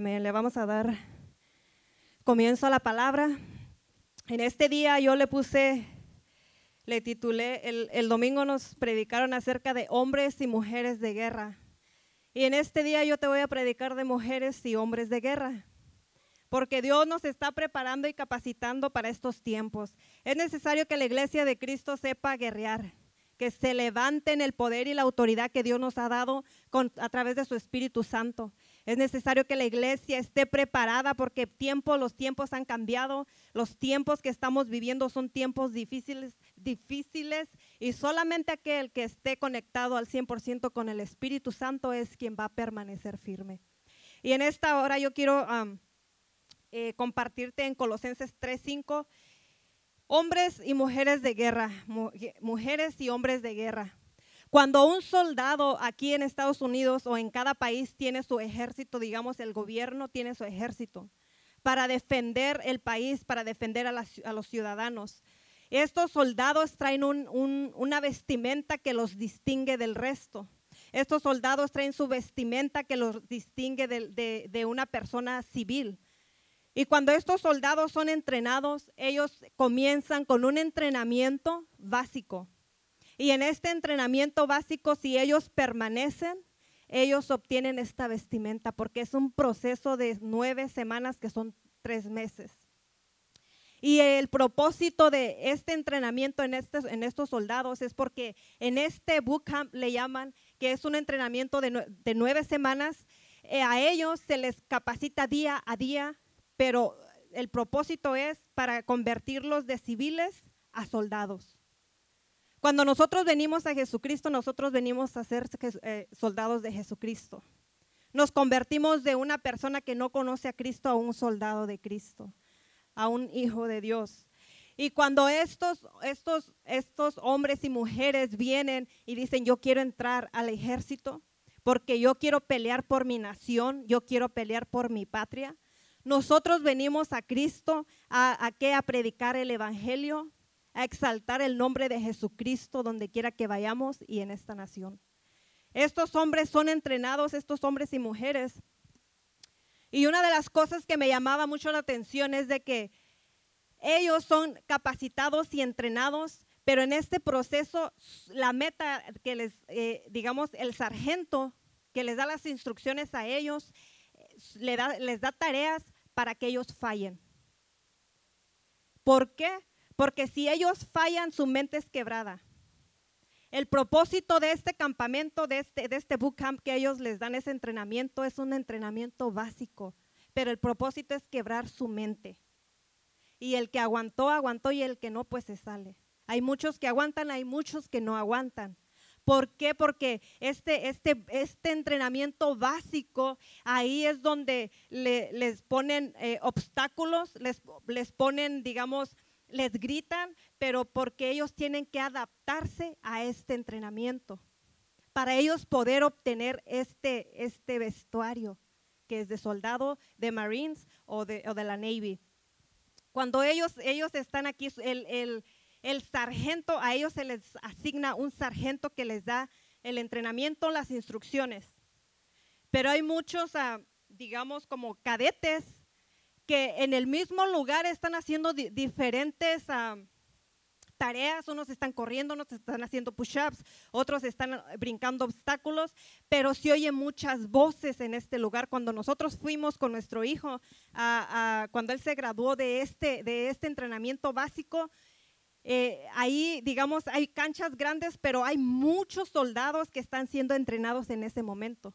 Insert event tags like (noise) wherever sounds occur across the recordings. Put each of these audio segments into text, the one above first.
Amén. Le vamos a dar comienzo a la palabra. En este día yo le puse, le titulé, el, el domingo nos predicaron acerca de hombres y mujeres de guerra. Y en este día yo te voy a predicar de mujeres y hombres de guerra. Porque Dios nos está preparando y capacitando para estos tiempos. Es necesario que la iglesia de Cristo sepa guerrear que se levante en el poder y la autoridad que Dios nos ha dado a través de su Espíritu Santo. Es necesario que la iglesia esté preparada porque los tiempos han cambiado, los tiempos que estamos viviendo son tiempos difíciles, difíciles y solamente aquel que esté conectado al 100% con el Espíritu Santo es quien va a permanecer firme. Y en esta hora yo quiero eh, compartirte en Colosenses 3:5 Hombres y mujeres de guerra, mujeres y hombres de guerra. Cuando un soldado aquí en Estados Unidos o en cada país tiene su ejército, digamos, el gobierno tiene su ejército para defender el país, para defender a, los ciudadanos. Estos soldados traen una vestimenta que los distingue del resto. Estos soldados traen su vestimenta que los distingue de una persona civil. Y cuando estos soldados son entrenados, ellos comienzan con un entrenamiento básico. Y en este entrenamiento básico, si ellos permanecen, ellos obtienen esta vestimenta, porque es un proceso de nueve semanas que son tres meses. Y el propósito de este entrenamiento en, en estos soldados es porque en este bootcamp le llaman que es un entrenamiento de, nueve semanas. Eh, a ellos se les capacita día a día pero el propósito es para convertirlos de civiles a soldados. Cuando nosotros venimos a Jesucristo, nosotros venimos a ser eh, soldados de Jesucristo. Nos convertimos de una persona que no conoce a Cristo a un soldado de Cristo, a un hijo de Dios. Y cuando estos, estos, estos hombres y mujeres vienen y dicen, yo quiero entrar al ejército, porque yo quiero pelear por mi nación, yo quiero pelear por mi patria, nosotros venimos a Cristo a, a, a predicar el Evangelio, a exaltar el nombre de Jesucristo donde quiera que vayamos y en esta nación. Estos hombres son entrenados, estos hombres y mujeres. Y una de las cosas que me llamaba mucho la atención es de que ellos son capacitados y entrenados, pero en este proceso la meta que les, eh, digamos, el sargento que les da las instrucciones a ellos les da, tareas para que ellos fallen. ¿Por qué? Porque si ellos fallan, su mente es quebrada. El propósito de este campamento, de este, de este bootcamp que ellos les dan ese entrenamiento, es un entrenamiento básico, pero el propósito es quebrar su mente. Y el que aguantó, aguantó y el que no, pues se sale. Hay muchos que aguantan, hay muchos que no aguantan. ¿Por qué? Porque este, este, este entrenamiento básico, ahí es donde les ponen eh, obstáculos, les, les ponen, digamos, les gritan, pero porque ellos tienen que adaptarse a este entrenamiento para ellos poder obtener este, este vestuario que es de soldado, de Marines o de, o de la Navy. Cuando ellos, ellos están aquí, el, el, el sargento, a ellos se les asigna un sargento que les da el entrenamiento, las instrucciones. Pero hay muchos, ah, digamos, como cadetes que en el mismo lugar están haciendo diferentes ah, tareas, unos están corriendo, otros están haciendo push-ups, otros están ah, brincando obstáculos, pero se oyen muchas voces en este lugar. Cuando nosotros fuimos con nuestro hijo, cuando él se graduó de este, de este entrenamiento básico, eh, ahí, digamos, hay canchas grandes, pero hay muchos soldados que están siendo entrenados en ese momento.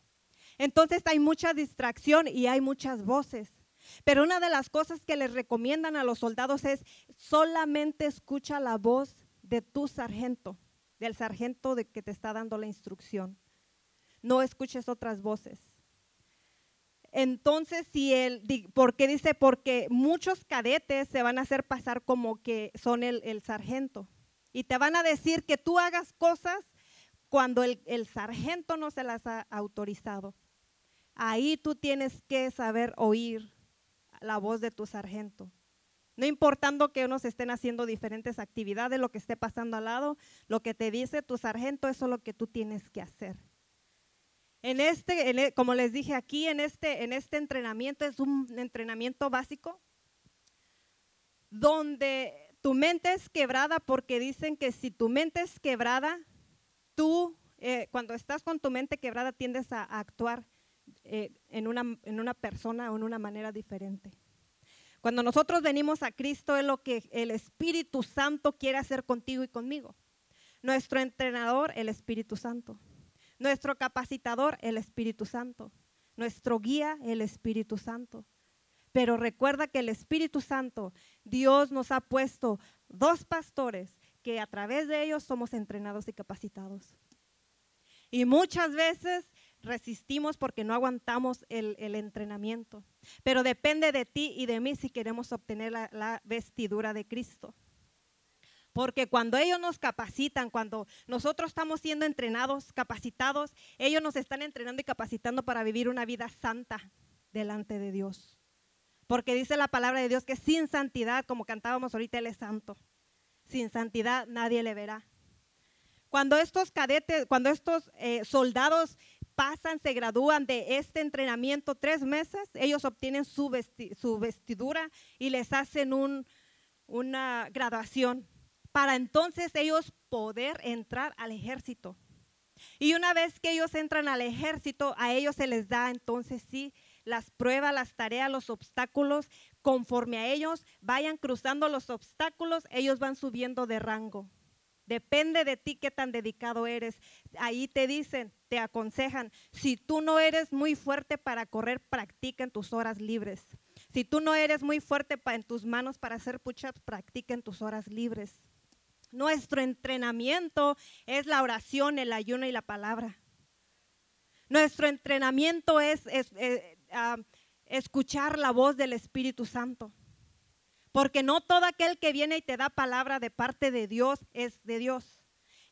Entonces hay mucha distracción y hay muchas voces. Pero una de las cosas que les recomiendan a los soldados es solamente escucha la voz de tu sargento, del sargento de que te está dando la instrucción. No escuches otras voces. Entonces, si él, ¿por qué dice? Porque muchos cadetes se van a hacer pasar como que son el, sargento. Y te van a decir que tú hagas cosas cuando el sargento no se las ha autorizado. Ahí tú tienes que saber oír la voz de tu sargento. No importando que unos estén haciendo diferentes actividades, lo que esté pasando al lado, lo que te dice tu sargento, eso es lo que tú tienes que hacer. En este, e- como les dije aquí, en este, en este entrenamiento es un entrenamiento básico donde tu mente es quebrada porque dicen que si tu mente es quebrada, tú eh, cuando estás con tu mente quebrada tiendes a actuar eh, en, una, en una persona o en una manera diferente. Cuando nosotros venimos a Cristo es lo que el Espíritu Santo quiere hacer contigo y conmigo. Nuestro entrenador, el Espíritu Santo. Nuestro capacitador, el Espíritu Santo. Nuestro guía, el Espíritu Santo. Pero recuerda que el Espíritu Santo, Dios nos ha puesto dos pastores que a través de ellos somos entrenados y capacitados. Y muchas veces resistimos porque no aguantamos el, el entrenamiento. Pero depende de ti y de mí si queremos obtener la, vestidura de Cristo. Porque cuando ellos nos capacitan, cuando nosotros estamos siendo entrenados, capacitados, ellos nos están entrenando y capacitando para vivir una vida santa delante de Dios. Porque dice la palabra de Dios que sin santidad, como cantábamos ahorita, Él es santo. Sin santidad nadie le verá. Cuando estos cadetes, cuando estos eh, soldados pasan, se gradúan de este entrenamiento tres meses, ellos obtienen su, vesti- su vestidura y les hacen un- una graduación para entonces ellos poder entrar al ejército. Y una vez que ellos entran al ejército, a ellos se les da entonces sí las pruebas, las tareas, los obstáculos. Conforme a ellos vayan cruzando los obstáculos, ellos van subiendo de rango. Depende de ti qué tan dedicado eres. Ahí te dicen, te aconsejan, si tú no eres muy fuerte para correr, practica en tus horas libres. Si tú no eres muy fuerte en tus manos para hacer push-ups, practica en tus horas libres. Nuestro entrenamiento es la oración, el ayuno y la palabra. Nuestro entrenamiento es, es, eh, ah, escuchar la voz del Espíritu Santo. Porque no todo aquel que viene y te da palabra de parte de Dios es de Dios.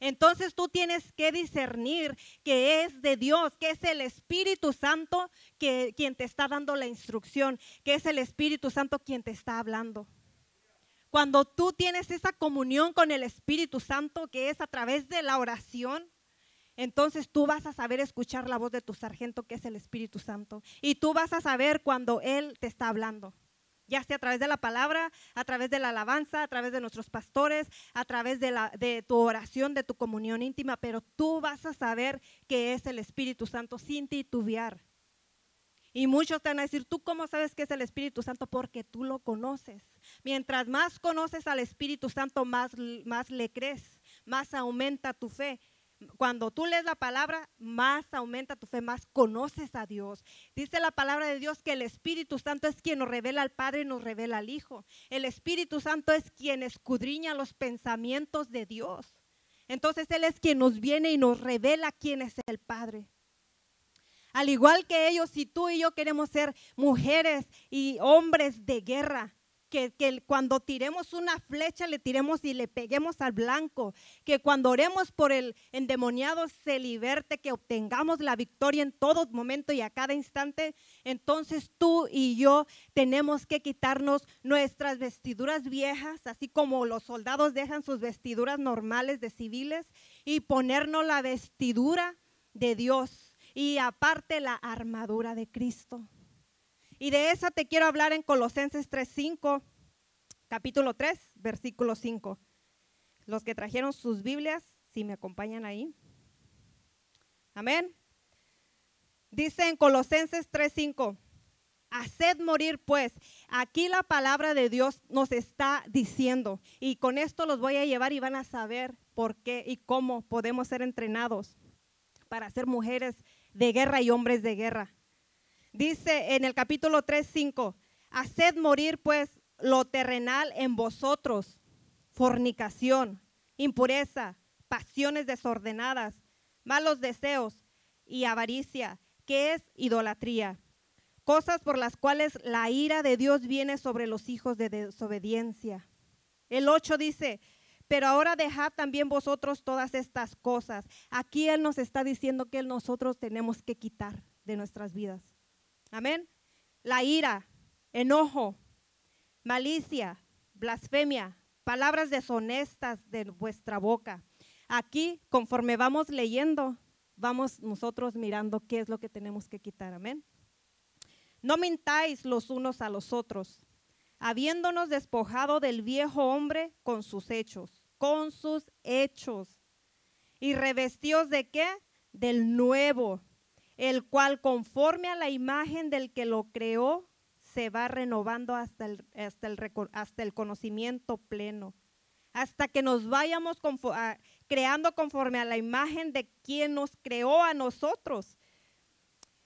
Entonces tú tienes que discernir que es de Dios, que es el Espíritu Santo que, quien te está dando la instrucción, que es el Espíritu Santo quien te está hablando. Cuando tú tienes esa comunión con el Espíritu Santo, que es a través de la oración, entonces tú vas a saber escuchar la voz de tu sargento, que es el Espíritu Santo. Y tú vas a saber cuando Él te está hablando. Ya sea a través de la palabra, a través de la alabanza, a través de nuestros pastores, a través de, la, de tu oración, de tu comunión íntima, pero tú vas a saber que es el Espíritu Santo sin titubear. Y muchos te van a decir, ¿tú cómo sabes que es el Espíritu Santo? Porque tú lo conoces. Mientras más conoces al Espíritu Santo, más, más le crees, más aumenta tu fe. Cuando tú lees la palabra, más aumenta tu fe, más conoces a Dios. Dice la palabra de Dios que el Espíritu Santo es quien nos revela al Padre y nos revela al Hijo. El Espíritu Santo es quien escudriña los pensamientos de Dios. Entonces Él es quien nos viene y nos revela quién es el Padre. Al igual que ellos, si tú y yo queremos ser mujeres y hombres de guerra, que, cuando tiremos una flecha le tiremos y le peguemos al blanco, que cuando oremos por el endemoniado se liberte, que obtengamos la victoria en todo momento y a cada instante, entonces tú y yo tenemos que quitarnos nuestras vestiduras viejas, así como los soldados dejan sus vestiduras normales de civiles, y ponernos la vestidura de Dios y aparte la armadura de Cristo. Y de esa te quiero hablar en Colosenses 3:5, capítulo 3, versículo 5. Los que trajeron sus Biblias, si me acompañan ahí. Amén. Dice en Colosenses 3:5, haced morir pues. Aquí la palabra de Dios nos está diciendo, y con esto los voy a llevar y van a saber por qué y cómo podemos ser entrenados para ser mujeres de guerra y hombres de guerra. Dice en el capítulo 3, 5, haced morir pues lo terrenal en vosotros, fornicación, impureza, pasiones desordenadas, malos deseos y avaricia, que es idolatría. Cosas por las cuales la ira de Dios viene sobre los hijos de desobediencia. El 8 dice, pero ahora dejad también vosotros todas estas cosas. Aquí Él nos está diciendo que nosotros tenemos que quitar de nuestras vidas. Amén. La ira, enojo, malicia, blasfemia, palabras deshonestas de vuestra boca. Aquí, conforme vamos leyendo, vamos nosotros mirando qué es lo que tenemos que quitar. Amén. No mintáis los unos a los otros, habiéndonos despojado del viejo hombre con sus hechos, con sus hechos. Y revestidos de qué? Del nuevo, el cual conforme a la imagen del que lo creó, se va renovando hasta el, hasta el, hasta el conocimiento pleno, hasta que nos vayamos creando conforme a la imagen de quien nos creó a nosotros.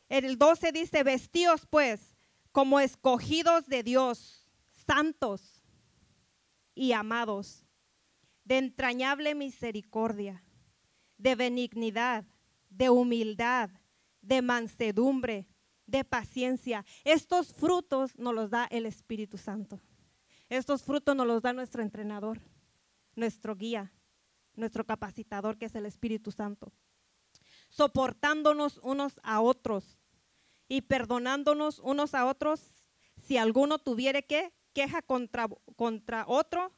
El 12 dice, vestíos pues como escogidos de Dios, santos y amados, de entrañable misericordia, de benignidad, de humildad, de mansedumbre, de paciencia. Estos frutos nos los da el Espíritu Santo. Estos frutos nos los da nuestro entrenador, nuestro guía, nuestro capacitador, que es el Espíritu Santo. Soportándonos unos a otros y perdonándonos unos a otros si alguno tuviere que queja contra, contra otro,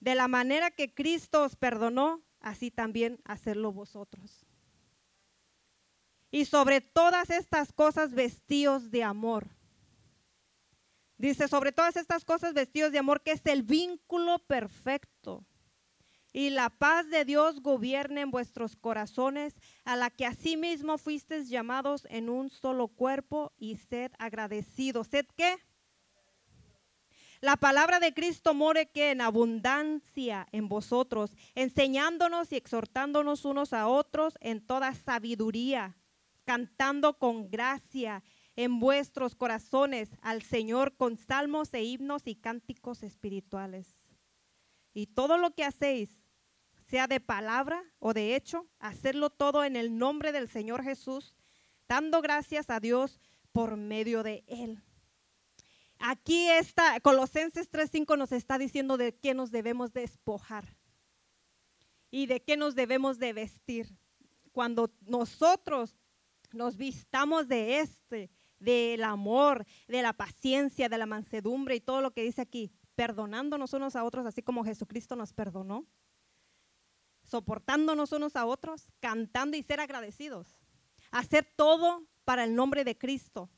de la manera que Cristo os perdonó, así también hacerlo vosotros. Y sobre todas estas cosas vestíos de amor. Dice, sobre todas estas cosas vestidos de amor, que es el vínculo perfecto. Y la paz de Dios gobierne en vuestros corazones, a la que asimismo fuisteis llamados en un solo cuerpo, y sed agradecidos. ¿Sed qué? La palabra de Cristo more que en abundancia en vosotros, enseñándonos y exhortándonos unos a otros en toda sabiduría cantando con gracia en vuestros corazones al Señor con salmos e himnos y cánticos espirituales. Y todo lo que hacéis, sea de palabra o de hecho, hacerlo todo en el nombre del Señor Jesús, dando gracias a Dios por medio de Él. Aquí está, Colosenses 3.5 nos está diciendo de qué nos debemos despojar y de qué nos debemos de vestir. Cuando nosotros nos vistamos de este, del amor, de la paciencia, de la mansedumbre y todo lo que dice aquí, perdonándonos unos a otros, así como Jesucristo nos perdonó, soportándonos unos a otros, cantando y ser agradecidos, hacer todo para el nombre de Cristo,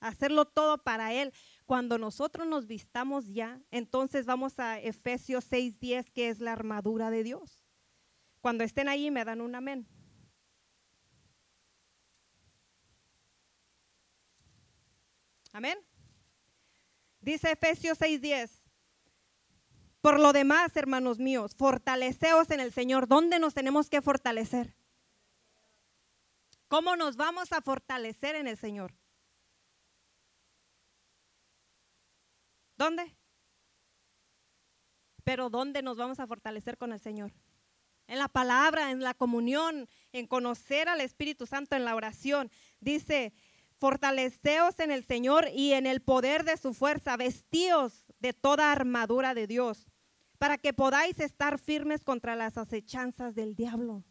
hacerlo todo para Él. Cuando nosotros nos vistamos ya, entonces vamos a Efesios 6:10, que es la armadura de Dios. Cuando estén ahí me dan un amén. Amén. Dice Efesios 6:10. Por lo demás, hermanos míos, fortaleceos en el Señor. ¿Dónde nos tenemos que fortalecer? ¿Cómo nos vamos a fortalecer en el Señor? ¿Dónde? Pero ¿dónde nos vamos a fortalecer con el Señor? En la palabra, en la comunión, en conocer al Espíritu Santo, en la oración. Dice, Fortaleceos en el Señor y en el poder de su fuerza, vestíos de toda armadura de Dios, para que podáis estar firmes contra las acechanzas del diablo.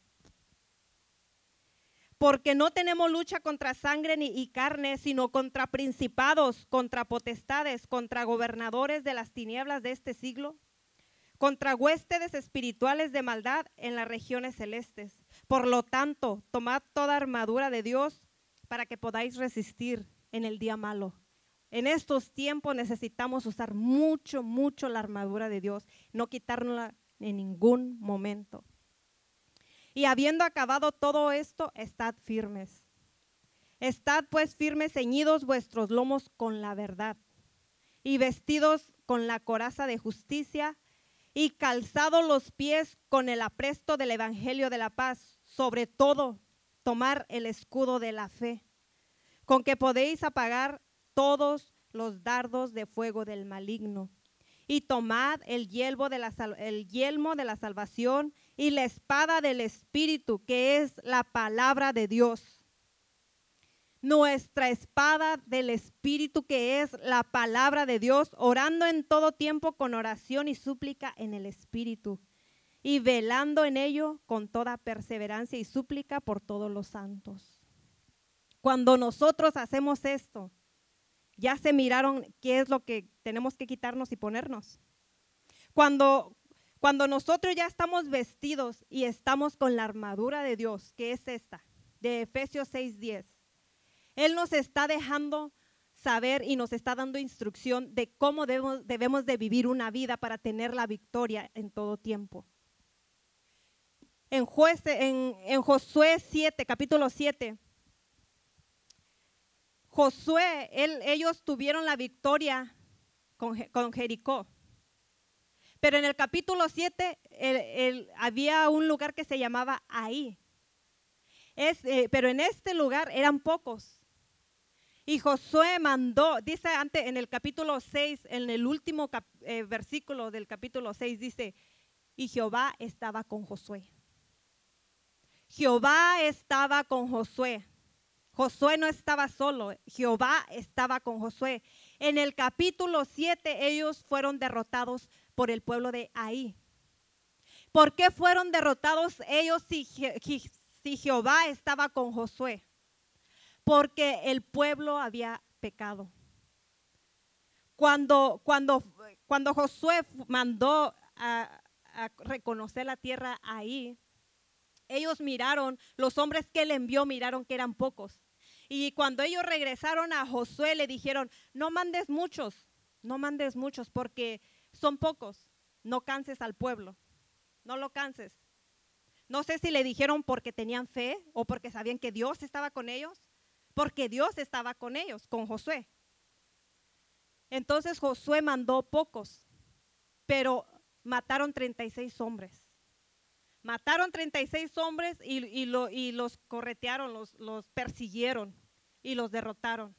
Porque no tenemos lucha contra sangre ni y carne, sino contra principados, contra potestades, contra gobernadores de las tinieblas de este siglo, contra huéspedes espirituales de maldad en las regiones celestes. Por lo tanto, tomad toda armadura de Dios para que podáis resistir en el día malo. En estos tiempos necesitamos usar mucho, mucho la armadura de Dios, no quitárnosla en ningún momento. Y habiendo acabado todo esto, estad firmes. Estad pues firmes, ceñidos vuestros lomos con la verdad y vestidos con la coraza de justicia y calzados los pies con el apresto del Evangelio de la paz, sobre todo tomar el escudo de la fe, con que podéis apagar todos los dardos de fuego del maligno. Y tomad el de la, el yelmo de la salvación y la espada del Espíritu, que es la palabra de Dios. Nuestra espada del Espíritu, que es la palabra de Dios, orando en todo tiempo con oración y súplica en el Espíritu y velando en ello con toda perseverancia y súplica por todos los santos. Cuando nosotros hacemos esto, ya se miraron qué es lo que tenemos que quitarnos y ponernos. Cuando, cuando nosotros ya estamos vestidos y estamos con la armadura de Dios, que es esta, de Efesios 6:10. Él nos está dejando saber y nos está dando instrucción de cómo debemos, debemos de vivir una vida para tener la victoria en todo tiempo. En, Josué 7, capítulo 7, Josué, ellos tuvieron la victoria con, Jericó. Pero en el capítulo 7 había un lugar que se llamaba Ahí. Eh, pero en este lugar eran pocos. Y Josué mandó, dice antes en el capítulo 6, en el último eh, versículo del capítulo 6, dice, y Jehová estaba con Josué. Jehová estaba con Josué. Josué no estaba solo, Jehová estaba con Josué. En el capítulo 7 ellos fueron derrotados por el pueblo de Ahí. ¿Por qué fueron derrotados ellos si, Jehová estaba con Josué? Porque el pueblo había pecado. Cuando, cuando, cuando Josué mandó a, a reconocer la tierra ahí, ellos miraron, los hombres que él envió miraron que eran pocos. Y cuando ellos regresaron a Josué le dijeron, no mandes muchos, no mandes muchos porque son pocos, no canses al pueblo, no lo canses. No sé si le dijeron porque tenían fe o porque sabían que Dios estaba con ellos, porque Dios estaba con ellos, con Josué. Entonces Josué mandó pocos, pero mataron 36 hombres. Mataron 36 hombres y, y los corretearon, los, persiguieron y los derrotaron.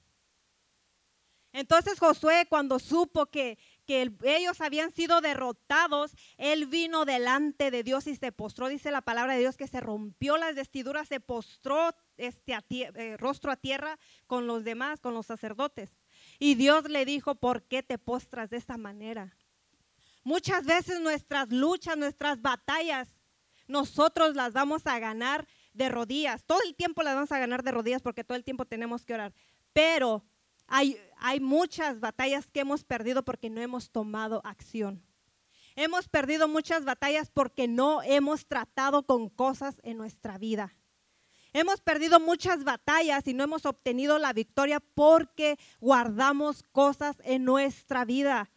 Entonces Josué cuando supo que, que, ellos habían sido derrotados, él vino delante de Dios y se postró, dice la palabra de Dios, que se rompió las vestiduras, se postró este eh, rostro a tierra con los demás, con los sacerdotes. Y Dios le dijo, ¿por qué te postras de esta manera? Muchas veces nuestras luchas, nuestras batallas nosotros las vamos a ganar de rodillas. Todo el tiempo las vamos a ganar de rodillas porque todo el tiempo tenemos que orar. Pero hay, hay muchas batallas que hemos perdido porque no hemos tomado acción. Hemos perdido muchas batallas porque no hemos tratado con cosas en nuestra vida. Hemos perdido muchas batallas y no hemos obtenido la victoria porque guardamos cosas en nuestra vida.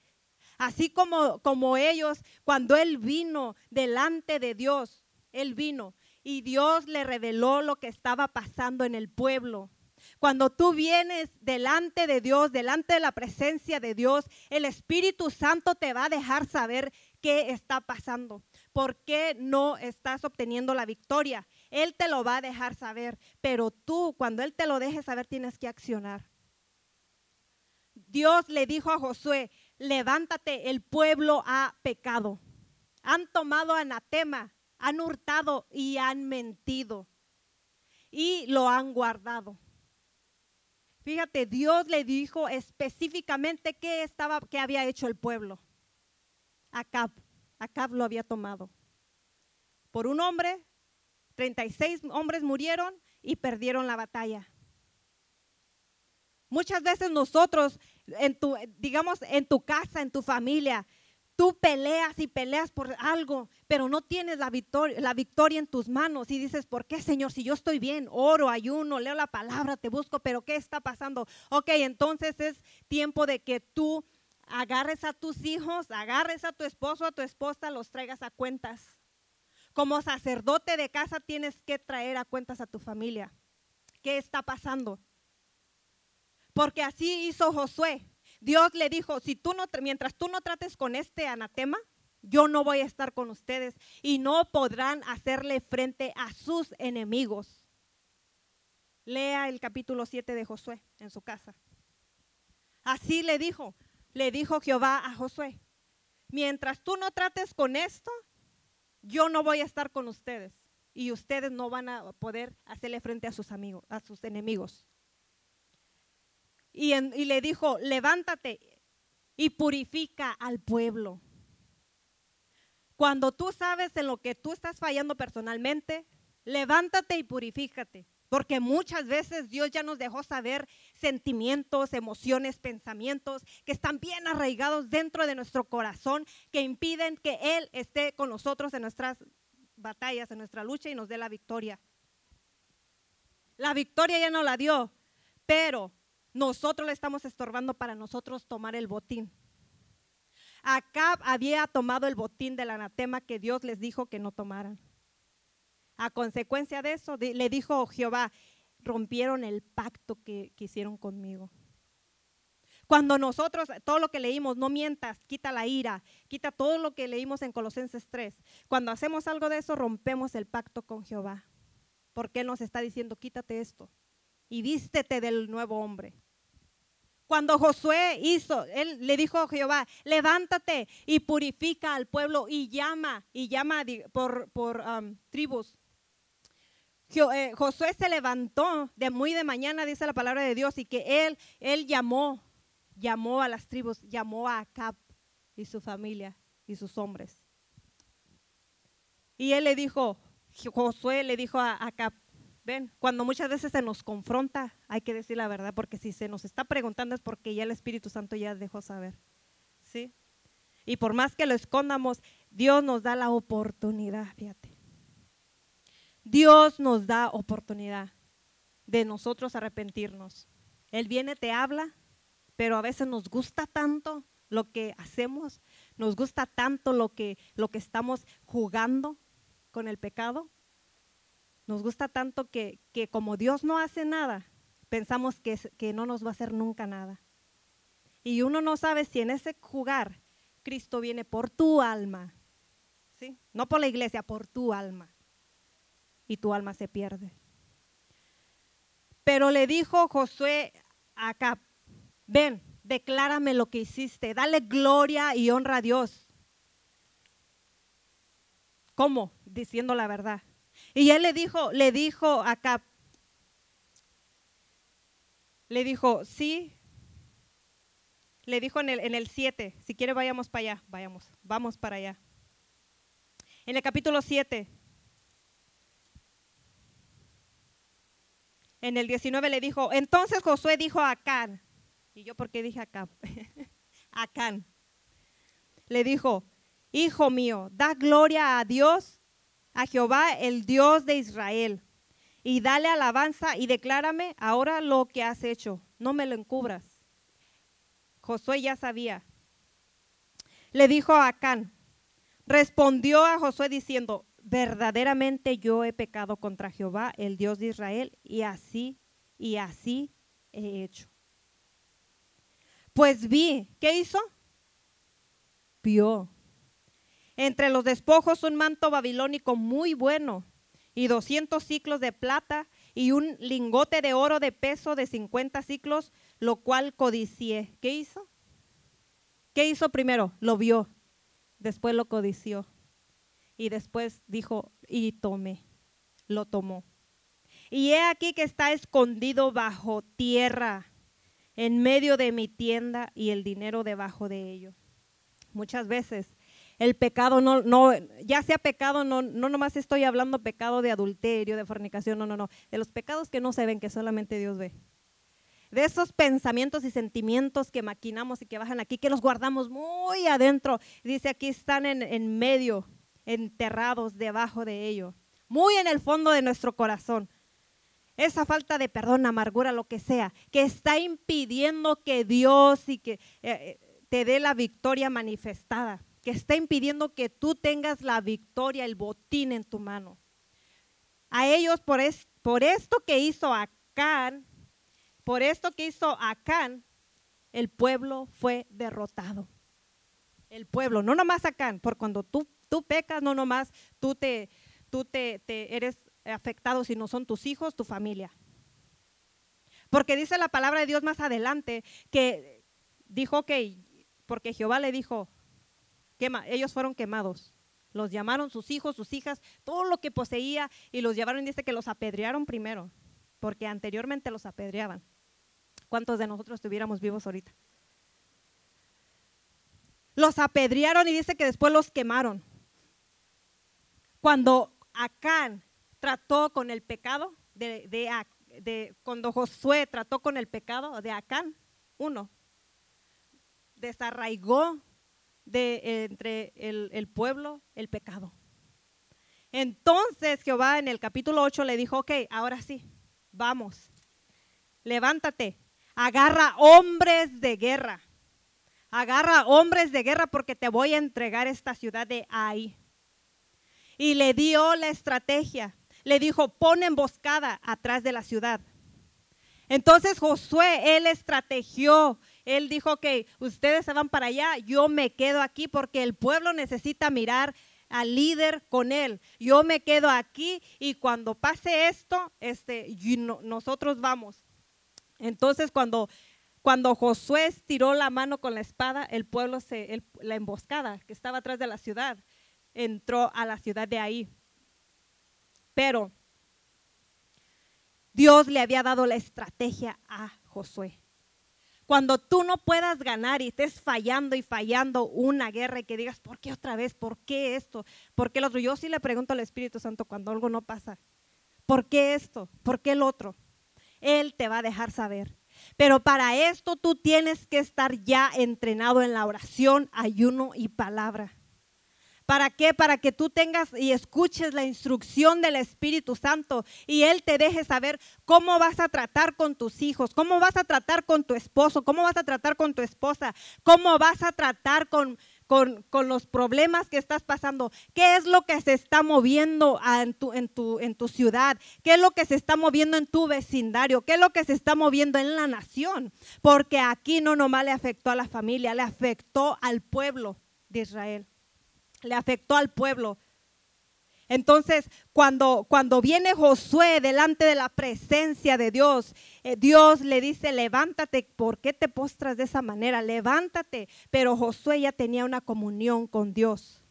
Así como, como ellos, cuando Él vino delante de Dios, Él vino y Dios le reveló lo que estaba pasando en el pueblo. Cuando tú vienes delante de Dios, delante de la presencia de Dios, el Espíritu Santo te va a dejar saber qué está pasando, por qué no estás obteniendo la victoria. Él te lo va a dejar saber, pero tú cuando Él te lo deje saber tienes que accionar. Dios le dijo a Josué, levántate, el pueblo ha pecado. Han tomado anatema, han hurtado y han mentido. Y lo han guardado. Fíjate, Dios le dijo específicamente qué estaba, qué había hecho el pueblo. Acab, Acab lo había tomado. Por un hombre, 36 hombres murieron y perdieron la batalla. Muchas veces nosotros, en tu, digamos, en tu casa, en tu familia, tú peleas y peleas por algo, pero no tienes la victoria, la victoria en tus manos y dices, ¿por qué, Señor? Si yo estoy bien, oro, ayuno, leo la palabra, te busco, pero ¿qué está pasando? Ok, entonces es tiempo de que tú agarres a tus hijos, agarres a tu esposo, a tu esposa, los traigas a cuentas. Como sacerdote de casa tienes que traer a cuentas a tu familia. ¿Qué está pasando? Porque así hizo Josué. Dios le dijo, si tú no, mientras tú no trates con este anatema, yo no voy a estar con ustedes y no podrán hacerle frente a sus enemigos. Lea el capítulo 7 de Josué en su casa. Así le dijo, le dijo Jehová a Josué, mientras tú no trates con esto, yo no voy a estar con ustedes y ustedes no van a poder hacerle frente a sus amigos, a sus enemigos y, le dijo, levántate y purifica al pueblo. Cuando tú sabes en lo que tú estás fallando personalmente, levántate y purifícate. Porque muchas veces Dios ya nos dejó saber sentimientos, emociones, pensamientos que están bien arraigados dentro de nuestro corazón, que impiden que Él esté con nosotros en nuestras batallas, en nuestra lucha y nos dé la victoria. La victoria ya no la dio, pero nosotros le estamos estorbando para nosotros tomar el botín. Acab había tomado el botín del anatema que Dios les dijo que no tomaran. A consecuencia de eso, le dijo Jehová, rompieron el pacto que, que hicieron conmigo. Cuando nosotros, todo lo que leímos, no mientas, quita la ira, quita todo lo que leímos en Colosenses 3. Cuando hacemos algo de eso, rompemos el pacto con Jehová. Porque Él nos está diciendo, quítate esto y vístete del nuevo hombre. Cuando Josué hizo, él le dijo a Jehová, levántate y purifica al pueblo y llama, y llama por, por um, tribus. Eh, Josué se levantó de muy de mañana, dice la palabra de Dios, y que él, él llamó llamó a las tribus, llamó a Acab y su familia y sus hombres. Y él le dijo, Josué le dijo a Acab, ven, cuando muchas veces se nos confronta, hay que decir la verdad, porque si se nos está preguntando es porque ya el Espíritu Santo ya dejó saber. ¿Sí? Y por más que lo escondamos, Dios nos da la oportunidad, fíjate. Dios nos da oportunidad de nosotros arrepentirnos. Él viene, te habla, pero a veces nos gusta tanto lo que hacemos, nos gusta tanto lo que, lo que estamos jugando con el pecado, nos gusta tanto que, que como Dios no hace nada, pensamos que, que no nos va a hacer nunca nada. Y uno no sabe si en ese jugar Cristo viene por tu alma, ¿sí? no por la iglesia, por tu alma. Y tu alma se pierde. Pero le dijo Josué acá, ven, declárame lo que hiciste, dale gloria y honra a Dios. ¿Cómo? Diciendo la verdad. Y él le dijo, le dijo acá, le dijo, sí, le dijo en el, en el 7, si quiere vayamos para allá, vayamos, vamos para allá. En el capítulo 7, en el 19 le dijo, entonces Josué dijo a Acán, y yo, ¿por qué dije acá? (laughs) Acán. Le dijo, hijo mío, da gloria a Dios, a Jehová, el Dios de Israel, y dale alabanza y declárame ahora lo que has hecho. No me lo encubras. Josué ya sabía. Le dijo a Acán, respondió a Josué diciendo, verdaderamente yo he pecado contra Jehová, el Dios de Israel, y así, y así he hecho. Pues vi, ¿qué hizo? Vio. Entre los despojos un manto babilónico muy bueno y 200 ciclos de plata y un lingote de oro de peso de 50 ciclos, lo cual codicié. ¿Qué hizo? ¿Qué hizo primero? Lo vio, después lo codició y después dijo, y tomé, lo tomó. Y he aquí que está escondido bajo tierra en medio de mi tienda y el dinero debajo de ello. Muchas veces el pecado no, no, ya sea pecado, no, no nomás estoy hablando pecado de adulterio, de fornicación, no, no, no, de los pecados que no se ven, que solamente Dios ve. De esos pensamientos y sentimientos que maquinamos y que bajan aquí, que los guardamos muy adentro. Dice aquí están en, en medio, enterrados debajo de ello, muy en el fondo de nuestro corazón esa falta de perdón, amargura, lo que sea, que está impidiendo que Dios y que eh, eh, te dé la victoria manifestada, que está impidiendo que tú tengas la victoria, el botín en tu mano. A ellos por, por esto que hizo Acán, por esto que hizo Acán, el pueblo fue derrotado. El pueblo, no nomás Acán, por cuando tú, tú pecas, no nomás tú te, tú te, te eres afectados si no son tus hijos, tu familia. Porque dice la palabra de Dios más adelante que dijo que, porque Jehová le dijo, ellos fueron quemados. Los llamaron sus hijos, sus hijas, todo lo que poseía y los llevaron, dice que los apedrearon primero, porque anteriormente los apedreaban. ¿Cuántos de nosotros estuviéramos vivos ahorita? Los apedrearon y dice que después los quemaron. Cuando Acán trató con el pecado, de, cuando Josué trató con el pecado de Acán, uno, desarraigó de entre el, el, pueblo el pecado. Entonces Jehová en el capítulo 8 le dijo, ok, ahora sí, vamos, levántate, agarra hombres de guerra, agarra hombres de guerra porque te voy a entregar esta ciudad de ahí. Y le dio la estrategia, le dijo, pon emboscada atrás de la ciudad. Entonces Josué, él estrategió, él dijo que ustedes se van para allá, yo me quedo aquí porque el pueblo necesita mirar al líder con él. Yo me quedo aquí y cuando pase esto, este, nosotros vamos. Entonces cuando, cuando Josué tiró la mano con la espada, el pueblo, se, la emboscada que estaba atrás de la ciudad, entró a la ciudad de ahí. Pero Dios le había dado la estrategia a Josué. Cuando tú no puedas ganar y estés fallando y fallando una guerra y que digas, ¿por qué otra vez? ¿Por qué esto? ¿Por qué el otro? Yo sí le pregunto al Espíritu Santo cuando algo no pasa. ¿Por qué esto? ¿Por qué el otro? Él te va a dejar saber. Pero para esto tú tienes que estar ya entrenado en la oración, ayuno y palabra. ¿Para qué? Para que tú tengas y escuches la instrucción del Espíritu Santo y Él te deje saber cómo vas a tratar con tus hijos, cómo vas a tratar con tu esposo, cómo vas a tratar con tu esposa, cómo vas a tratar con, con, los problemas que estás pasando. ¿Qué es lo que se está moviendo en, tu, en, tu, en tu ciudad? ¿Qué es lo que se está moviendo en tu vecindario? ¿Qué es lo que se está moviendo en la nación? Porque aquí no nomás le afectó a la familia, le afectó al pueblo de Israel le afectó al pueblo. Entonces, cuando, cuando viene Josué delante de la presencia de Dios, eh, Dios le dice, levántate, ¿por qué te postras de esa manera? Levántate. Pero Josué ya tenía una comunión con Dios.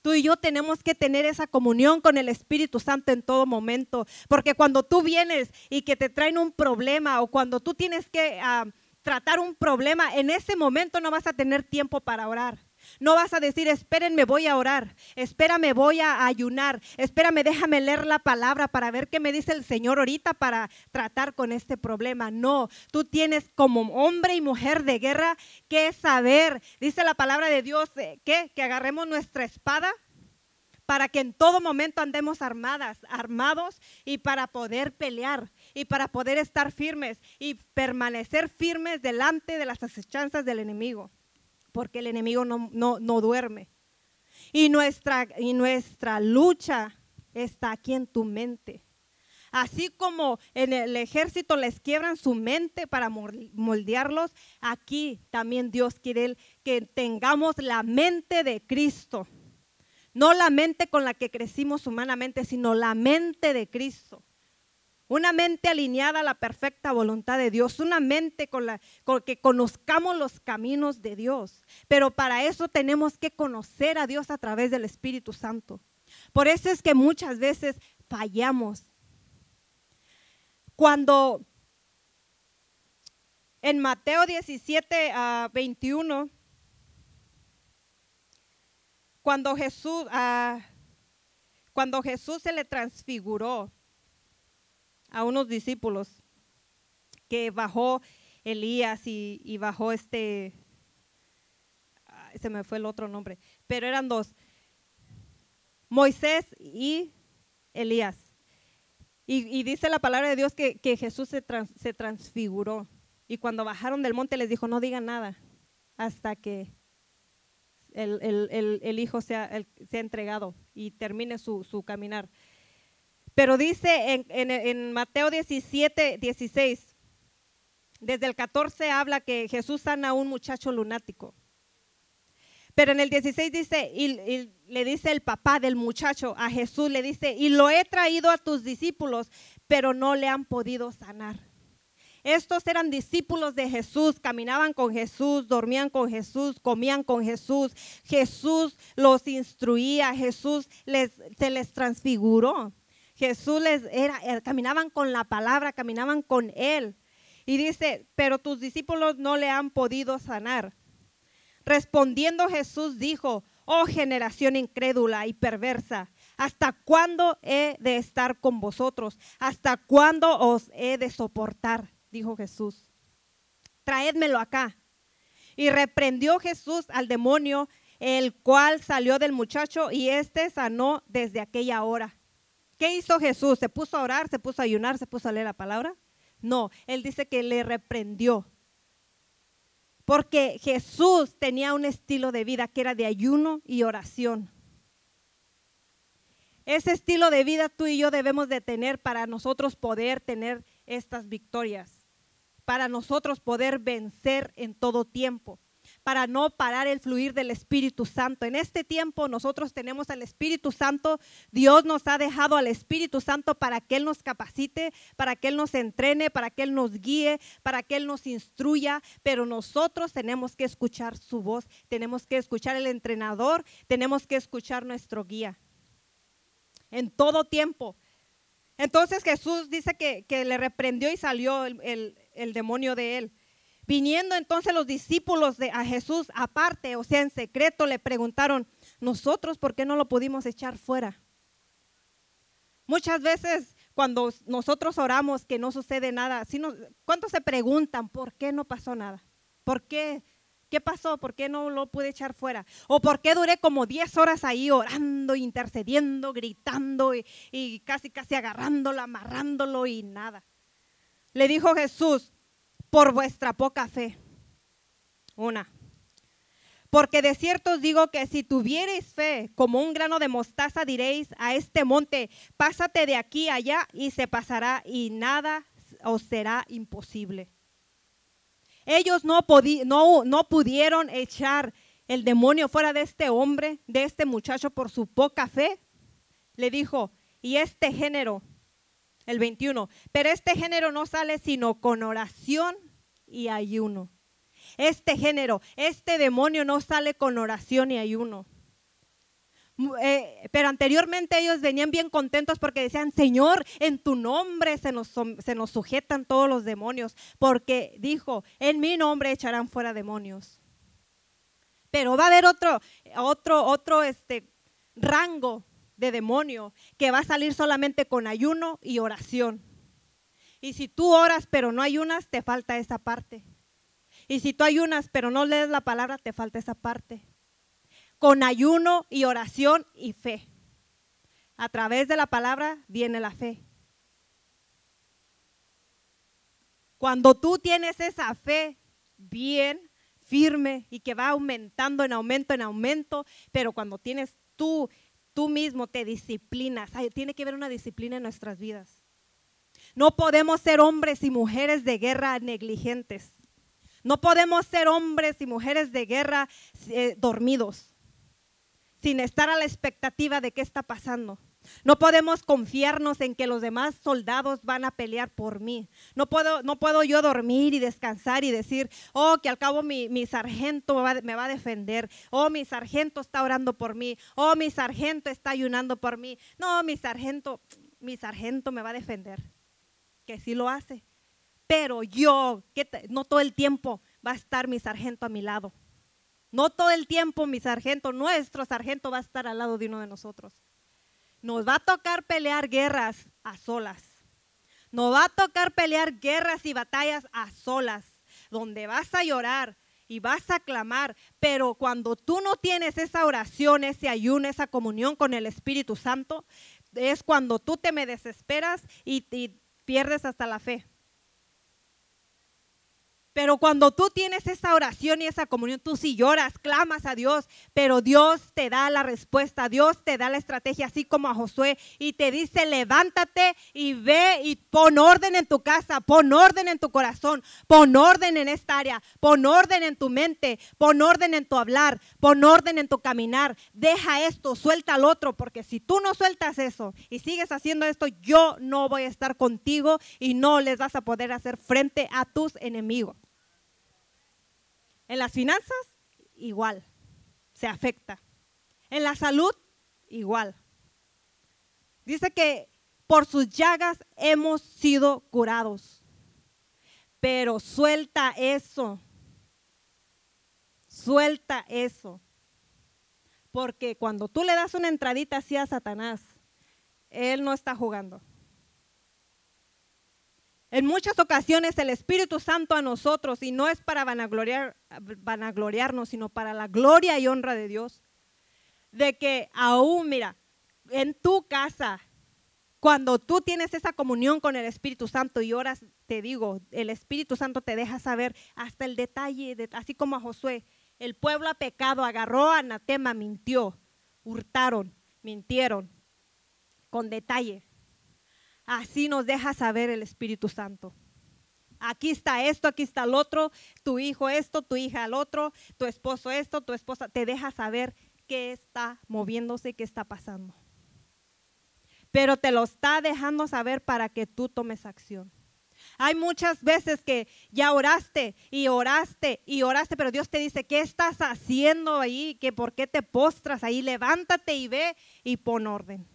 Tú y yo tenemos que tener esa comunión con el Espíritu Santo en todo momento, porque cuando tú vienes y que te traen un problema o cuando tú tienes que ah, tratar un problema, en ese momento no vas a tener tiempo para orar. No vas a decir, espérenme, voy a orar, espérame, voy a ayunar, espérame, déjame leer la palabra para ver qué me dice el Señor ahorita para tratar con este problema. No, tú tienes como hombre y mujer de guerra que saber, dice la palabra de Dios, eh, que agarremos nuestra espada para que en todo momento andemos armadas, armados y para poder pelear y para poder estar firmes y permanecer firmes delante de las acechanzas del enemigo porque el enemigo no, no, duerme. Y nuestra, y nuestra lucha está aquí en tu mente. Así como en el ejército les quiebran su mente para moldearlos, aquí también Dios quiere que tengamos la mente de Cristo. No la mente con la que crecimos humanamente, sino la mente de Cristo. Una mente alineada a la perfecta voluntad de Dios, una mente con la que conozcamos los caminos de Dios. Pero para eso tenemos que conocer a Dios a través del Espíritu Santo. Por eso es que muchas veces fallamos. Cuando en Mateo 17 a 21, cuando Jesús, ah, cuando Jesús se le transfiguró, a unos discípulos que bajó Elías y, bajó este, se me fue el otro nombre, pero eran dos, Moisés y Elías. Y, dice la palabra de Dios que, Jesús se, se, transfiguró. Y cuando bajaron del monte les dijo, no digan nada hasta que el, Hijo sea, sea, entregado y termine su, su caminar. Pero dice en, Mateo 17, 16, desde el 14 habla que Jesús sana a un muchacho lunático. Pero en el 16 dice, y, le dice el papá del muchacho a Jesús, le dice, y lo he traído a tus discípulos, pero no le han podido sanar. Estos eran discípulos de Jesús, caminaban con Jesús, dormían con Jesús, comían con Jesús. Jesús los instruía, Jesús les, se les transfiguró. Jesús les era, eh, caminaban con la palabra, caminaban con él. Y dice, pero tus discípulos no le han podido sanar. Respondiendo Jesús dijo, oh generación incrédula y perversa, ¿hasta cuándo he de estar con vosotros? ¿Hasta cuándo os he de soportar? Dijo Jesús. Traédmelo acá. Y reprendió Jesús al demonio, el cual salió del muchacho y éste sanó desde aquella hora ¿Qué hizo Jesús? ¿Se puso a orar, se puso a ayunar, se puso a leer la palabra? No, él dice que le reprendió. Porque Jesús tenía un estilo de vida que era de ayuno y oración. Ese estilo de vida tú y yo debemos de tener para nosotros poder tener estas victorias, para nosotros poder vencer en todo tiempo para no parar el fluir del Espíritu Santo. En este tiempo nosotros tenemos al Espíritu Santo. Dios nos ha dejado al Espíritu Santo para que Él nos capacite, para que Él nos entrene, para que Él nos guíe, para que Él nos instruya. Pero nosotros tenemos que escuchar su voz, tenemos que escuchar el entrenador, tenemos que escuchar nuestro guía. En todo tiempo. Entonces Jesús dice que, le reprendió y salió el demonio de él. Viniendo entonces los discípulos de a Jesús aparte, o sea, en secreto, le preguntaron, nosotros, ¿por qué no lo pudimos echar fuera? Muchas veces cuando nosotros oramos que no sucede nada, ¿cuántos se preguntan por qué no pasó nada? ¿Por qué? ¿Qué pasó? ¿Por qué no lo pude echar fuera? ¿O por qué duré como 10 horas ahí orando, intercediendo, gritando y, y casi, casi agarrándolo, amarrándolo y nada? Le dijo Jesús, por vuestra poca fe. Una. Porque de cierto os digo que si tuviereis fe como un grano de mostaza, diréis a este monte, pásate de aquí allá y se pasará y nada os será imposible. Ellos no, no, no pudieron echar el demonio fuera de este hombre, de este muchacho por su poca fe. Le dijo, y este género el 21. Pero este género no sale sino con oración y ayuno. Este género, este demonio no sale con oración y ayuno. Eh, pero anteriormente ellos venían bien contentos porque decían, Señor, en tu nombre se nos, se nos sujetan todos los demonios, porque dijo, en mi nombre echarán fuera demonios. Pero va a haber otro, otro, otro este, rango de demonio que va a salir solamente con ayuno y oración. Y si tú oras pero no ayunas, te falta esa parte. Y si tú ayunas pero no lees la palabra, te falta esa parte. Con ayuno y oración y fe. A través de la palabra viene la fe. Cuando tú tienes esa fe bien, firme y que va aumentando en aumento, en aumento, pero cuando tienes tú tú mismo te disciplinas. tiene que haber una disciplina en nuestras vidas. No podemos ser hombres y mujeres de guerra negligentes. No podemos ser hombres y mujeres de guerra eh, dormidos, sin estar a la expectativa de qué está pasando. No podemos confiarnos en que los demás soldados van a pelear por mí. No puedo, no puedo yo dormir y descansar y decir, oh, que al cabo mi, sargento me va, a defender. Oh, mi sargento está orando por mí. Oh, mi sargento está ayunando por mí. No, mi sargento, mi sargento me va a defender. Que sí lo hace. Pero yo, que no todo el tiempo va a estar mi sargento a mi lado. No todo el tiempo mi sargento, nuestro sargento va a estar al lado de uno de nosotros. Nos va a tocar pelear guerras a solas. Nos va a tocar pelear guerras y batallas a solas, donde vas a llorar y vas a clamar, pero cuando tú no tienes esa oración, ese ayuno, esa comunión con el Espíritu Santo, es cuando tú te me desesperas y, y pierdes hasta la fe. Pero cuando tú tienes esa oración y esa comunión, tú sí lloras, clamas a Dios, pero Dios te da la respuesta, Dios te da la estrategia, así como a Josué, y te dice, levántate y ve y pon orden en tu casa, pon orden en tu corazón, pon orden en esta área, pon orden en tu mente, pon orden en tu hablar, pon orden en tu caminar, deja esto, suelta al otro, porque si tú no sueltas eso y sigues haciendo esto, yo no voy a estar contigo y no les vas a poder hacer frente a tus enemigos. En las finanzas, igual, se afecta. En la salud, igual. Dice que por sus llagas hemos sido curados. Pero suelta eso. Suelta eso. Porque cuando tú le das una entradita así a Satanás, él no está jugando. En muchas ocasiones el Espíritu Santo a nosotros, y no es para vanagloriar, vanagloriarnos, sino para la gloria y honra de Dios, de que aún, mira, en tu casa, Cuando tú tienes esa comunión con el Espíritu Santo y oras, te digo, el Espíritu Santo te deja saber hasta el detalle, así como a Josué, el pueblo ha pecado, agarró a anatema, mintió, hurtaron, mintieron, con detalle. Así nos deja saber el Espíritu Santo. Aquí está esto, aquí está el otro, tu hijo esto, tu hija el otro, tu esposo esto, tu esposa, te deja saber qué está moviéndose, qué está pasando pero te lo está dejando saber para que tú tomes acción. Hay muchas veces que ya oraste y oraste y oraste, pero Dios te dice, ¿qué estás haciendo ahí? ¿Que ¿Por qué te postras ahí? Levántate y ve y pon orden.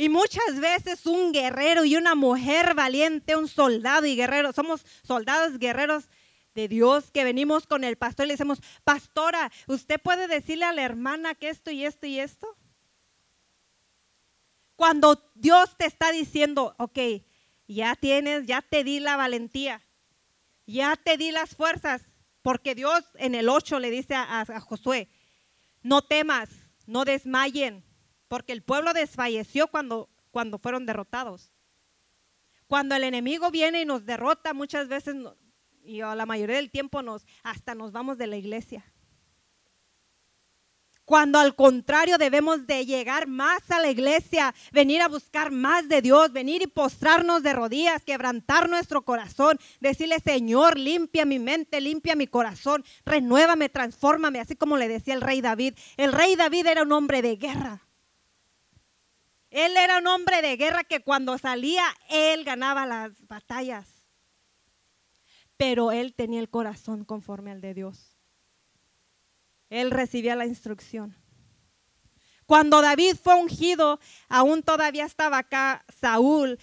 Y muchas veces un guerrero y una mujer valiente, un soldado y guerrero, somos soldados guerreros de Dios que venimos con el pastor y le decimos, pastora, ¿usted puede decirle a la hermana que esto y esto y esto? Cuando Dios te está diciendo, ok, ya tienes, ya te di la valentía, ya te di las fuerzas, porque Dios en el 8 le dice a, a Josué, no temas, no desmayen, porque el pueblo desfalleció cuando, cuando fueron derrotados. Cuando el enemigo viene y nos derrota, muchas veces y a la mayoría del tiempo nos, hasta nos vamos de la iglesia. Cuando al contrario debemos de llegar más a la iglesia, venir a buscar más de Dios, venir y postrarnos de rodillas, quebrantar nuestro corazón, decirle, Señor, limpia mi mente, limpia mi corazón, renuévame, transfórmame, así como le decía el rey David. El rey David era un hombre de guerra. Él era un hombre de guerra que cuando salía, él ganaba las batallas pero él tenía el corazón conforme al de Dios. Él recibía la instrucción. Cuando David fue ungido, aún todavía estaba acá Saúl.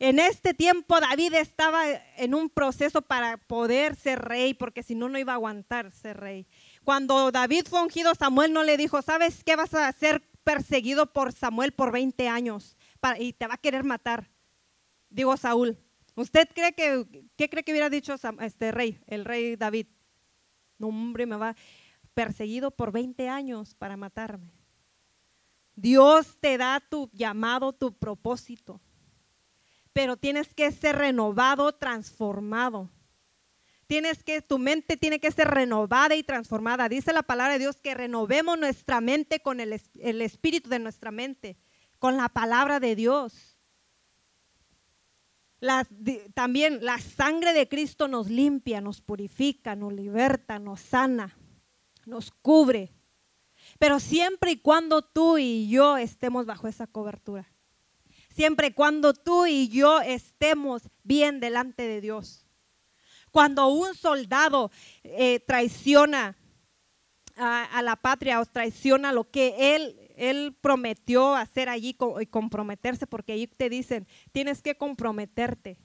En este tiempo David estaba en un proceso para poder ser rey, porque si no, no iba a aguantar ser rey. Cuando David fue ungido, Samuel no le dijo, ¿sabes qué vas a ser perseguido por Samuel por 20 años y te va a querer matar? Digo Saúl, ¿Usted cree que, qué cree que hubiera dicho este rey, el rey David? No, hombre, me va perseguido por 20 años para matarme. Dios te da tu llamado, tu propósito, pero tienes que ser renovado, transformado. Tienes que, tu mente tiene que ser renovada y transformada. Dice la palabra de Dios que renovemos nuestra mente con el, el espíritu de nuestra mente, con la palabra de Dios también la sangre de Cristo nos limpia, nos purifica, nos liberta, nos sana, nos cubre. Pero siempre y cuando tú y yo estemos bajo esa cobertura. Siempre y cuando tú y yo estemos bien delante de Dios. Cuando un soldado eh, traiciona a, la patria o traiciona lo que él él prometió hacer allí y comprometerse, porque ahí te dicen, tienes que comprometerte,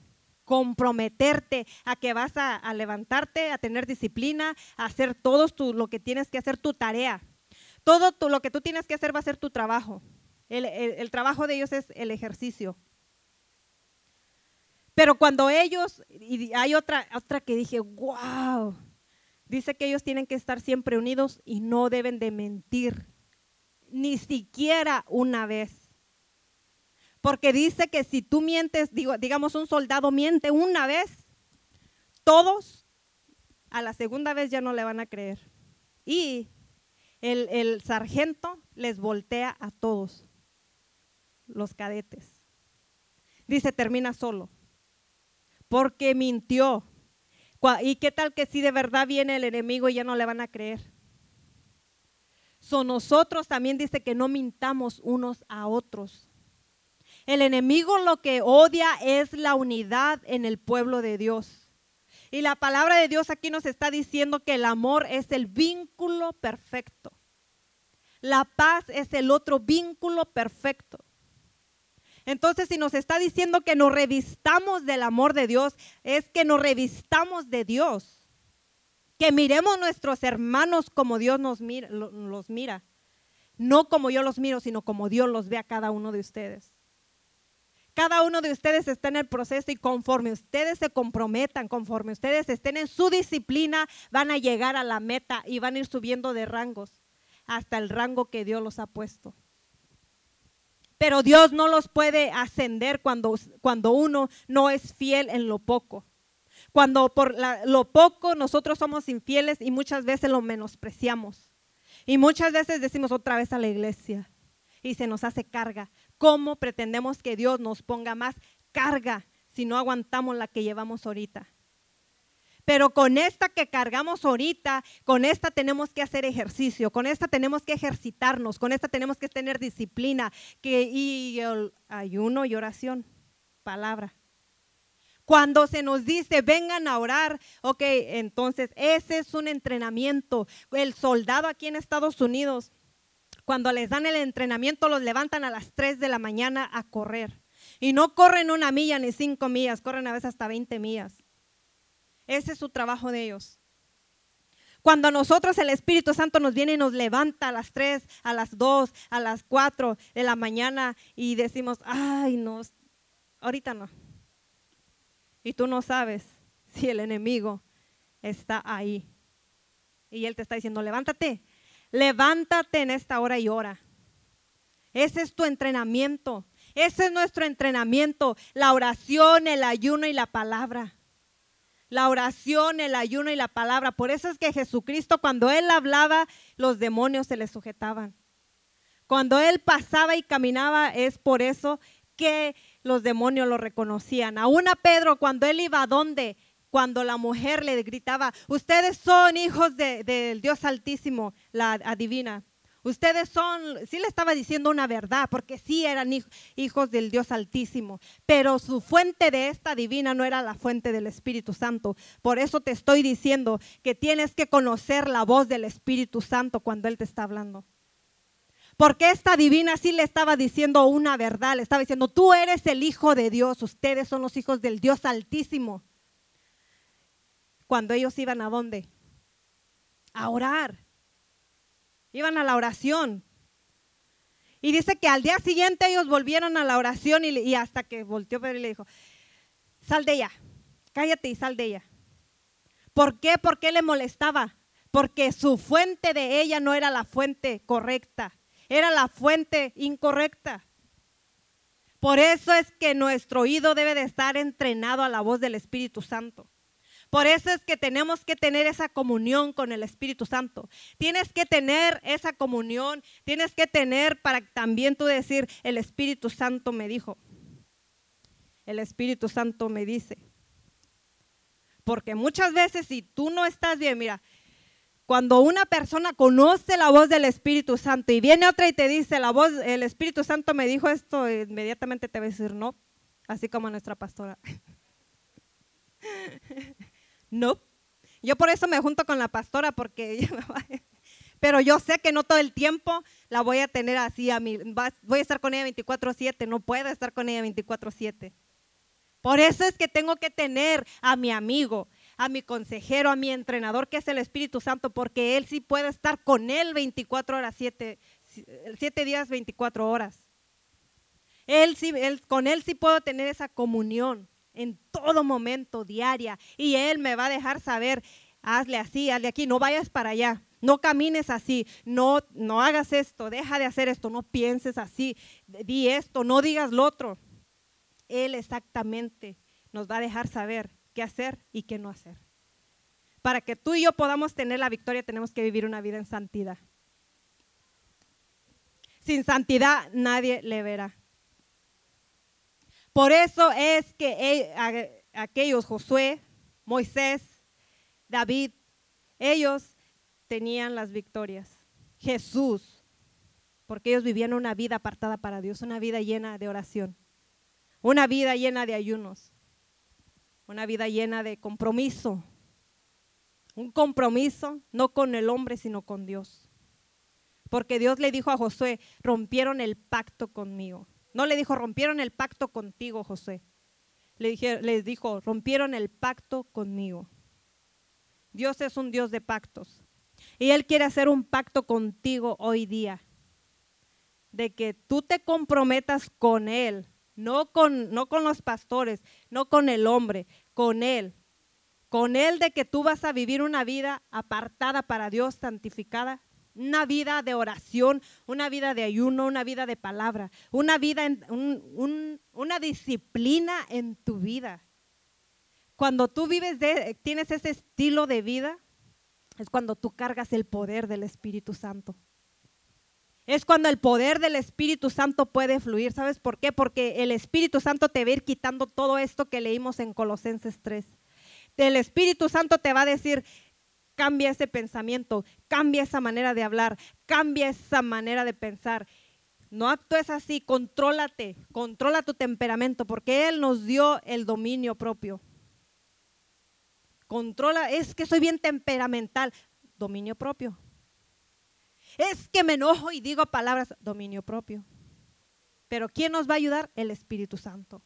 comprometerte a que vas a, levantarte, a tener disciplina, a hacer todo lo que tienes que hacer, tu tarea. Todo lo que tú tienes que hacer va a ser tu trabajo. El, trabajo de ellos es el ejercicio. Pero cuando ellos, y hay otra, otra que dije, wow, dice que ellos tienen que estar siempre unidos y no deben de mentir ni siquiera una vez. Porque dice que si tú mientes, digo, digamos un soldado miente una vez, todos a la segunda vez ya no le van a creer. Y el, el sargento les voltea a todos, los cadetes. Dice, termina solo, porque mintió. ¿Y qué tal que si de verdad viene el enemigo y ya no le van a creer? So nosotros también dice que no mintamos unos a otros. El enemigo lo que odia es la unidad en el pueblo de Dios. Y la palabra de Dios aquí nos está diciendo que el amor es el vínculo perfecto. La paz es el otro vínculo perfecto. Entonces, si nos está diciendo que nos revistamos del amor de Dios, es que nos revistamos de Dios que miremos nuestros hermanos como Dios nos mira, los mira. No como yo los miro, sino como Dios los ve a cada uno de ustedes. Cada uno de ustedes está en el proceso y conforme ustedes se comprometan, conforme ustedes estén en su disciplina, van a llegar a la meta y van a ir subiendo de rangos hasta el rango que Dios los ha puesto. Pero Dios no los puede ascender cuando, cuando uno no es fiel en lo poco. Cuando por lo poco nosotros somos infieles y muchas veces lo menospreciamos. Y muchas veces decimos otra vez a la iglesia y se nos hace carga. ¿Cómo pretendemos que Dios nos ponga más carga si no aguantamos la que llevamos ahorita? Pero con esta que cargamos ahorita, con esta tenemos que hacer ejercicio, con esta tenemos que ejercitarnos, con esta tenemos que tener disciplina que, y ayuno y oración, palabra. Cuando se nos dice, vengan a orar, ok, entonces ese es un entrenamiento. El soldado aquí en Estados Unidos, cuando les dan el entrenamiento, los levantan a las 3 de la mañana a correr. Y no corren una milla ni cinco millas, corren a veces hasta 20 millas. Ese es su trabajo de ellos. Cuando nosotros el Espíritu Santo nos viene y nos levanta a las 3, a las 2, a las 4 de la mañana y decimos, ay, no, ahorita no. Y tú no sabes si el enemigo está ahí. Y él te está diciendo, levántate, levántate en esta hora y ora. Ese es tu entrenamiento. Ese es nuestro entrenamiento, la oración, el ayuno y la palabra la oración, el ayuno y la palabra. Por eso es que Jesucristo cuando Él hablaba, los demonios se le sujetaban. Cuando Él pasaba y caminaba, es por eso que los demonios lo reconocían. Aún a Pedro, cuando Él iba a donde, cuando la mujer le gritaba, ustedes son hijos del Dios Altísimo, la adivina. Ustedes son, sí le estaba diciendo una verdad, porque sí eran hijos del Dios Altísimo, pero su fuente de esta divina no era la fuente del Espíritu Santo. Por eso te estoy diciendo que tienes que conocer la voz del Espíritu Santo cuando Él te está hablando. Porque esta divina sí le estaba diciendo una verdad, le estaba diciendo, tú eres el Hijo de Dios, ustedes son los hijos del Dios Altísimo. Cuando ellos iban a dónde? A orar Iban a la oración. Y dice que al día siguiente ellos volvieron a la oración y, hasta que volteó Pedro y le dijo, sal de ella, cállate y sal de ella. ¿Por qué? ¿Por qué le molestaba? Porque su fuente de ella no era la fuente correcta, era la fuente incorrecta. Por eso es que nuestro oído debe de estar entrenado a la voz del Espíritu Santo. Por eso es que tenemos que tener esa comunión con el Espíritu Santo. Tienes que tener esa comunión, tienes que tener para también tú decir, el Espíritu Santo me dijo, el Espíritu Santo me dice. Porque muchas veces si tú no estás bien, mira, cuando una persona conoce la voz del Espíritu Santo y viene otra y te dice, la voz, el Espíritu Santo me dijo esto, inmediatamente te va a decir no, así como nuestra pastora. (laughs) No. Yo por eso me junto con la pastora porque pero yo sé que no todo el tiempo la voy a tener así a mí, voy a estar con ella 24/7, no puedo estar con ella 24/7. Por eso es que tengo que tener a mi amigo, a mi consejero, a mi entrenador que es el Espíritu Santo, porque él sí puede estar con él 24 horas, 7, 7 días, 24 horas. Él sí, él, con él sí puedo tener esa comunión en todo momento, diaria. Y Él me va a dejar saber, hazle así, hazle aquí, no vayas para allá. No camines así, no, no hagas esto, deja de hacer esto, no pienses así, di esto, no digas lo otro. Él exactamente nos va a dejar saber qué hacer y qué no hacer. Para que tú y yo podamos tener la victoria tenemos que vivir una vida en santidad. Sin santidad nadie le verá. Por eso es que e, aquellos, Josué, Moisés, David, ellos tenían las victorias. Jesús, porque ellos vivían una vida apartada para Dios, una vida llena de oración, una vida llena de ayunos, una vida llena de compromiso. Un compromiso no con el hombre, sino con Dios. Porque Dios le dijo a Josué, rompieron el pacto conmigo. No le dijo, rompieron el pacto contigo, José. Le les dijo, rompieron el pacto conmigo. Dios es un Dios de pactos. Y Él quiere hacer un pacto contigo hoy día. De que tú te comprometas con Él, no con, no con los pastores, no con el hombre, con Él. Con Él de que tú vas a vivir una vida apartada para Dios, santificada una vida de oración, una vida de ayuno, una vida de palabra, una vida, en, una disciplina en tu vida. Cuando tú vives tienes ese estilo de vida, es cuando tú cargas el poder del Espíritu Santo. Es cuando el poder del Espíritu Santo puede fluir. ¿Sabes por qué? Porque el Espíritu Santo te va a ir quitando todo esto que leímos en Colosenses 3. El Espíritu Santo te va a decir, cambia ese pensamiento, cambia esa manera de hablar, cambia esa manera de pensar. No actúes así, contrólate, controla tu temperamento, porque Él nos dio el dominio propio. Controla, es que soy bien temperamental, dominio propio. Es que me enojo y digo palabras, dominio propio. Pero ¿quién nos va a ayudar? El Espíritu Santo.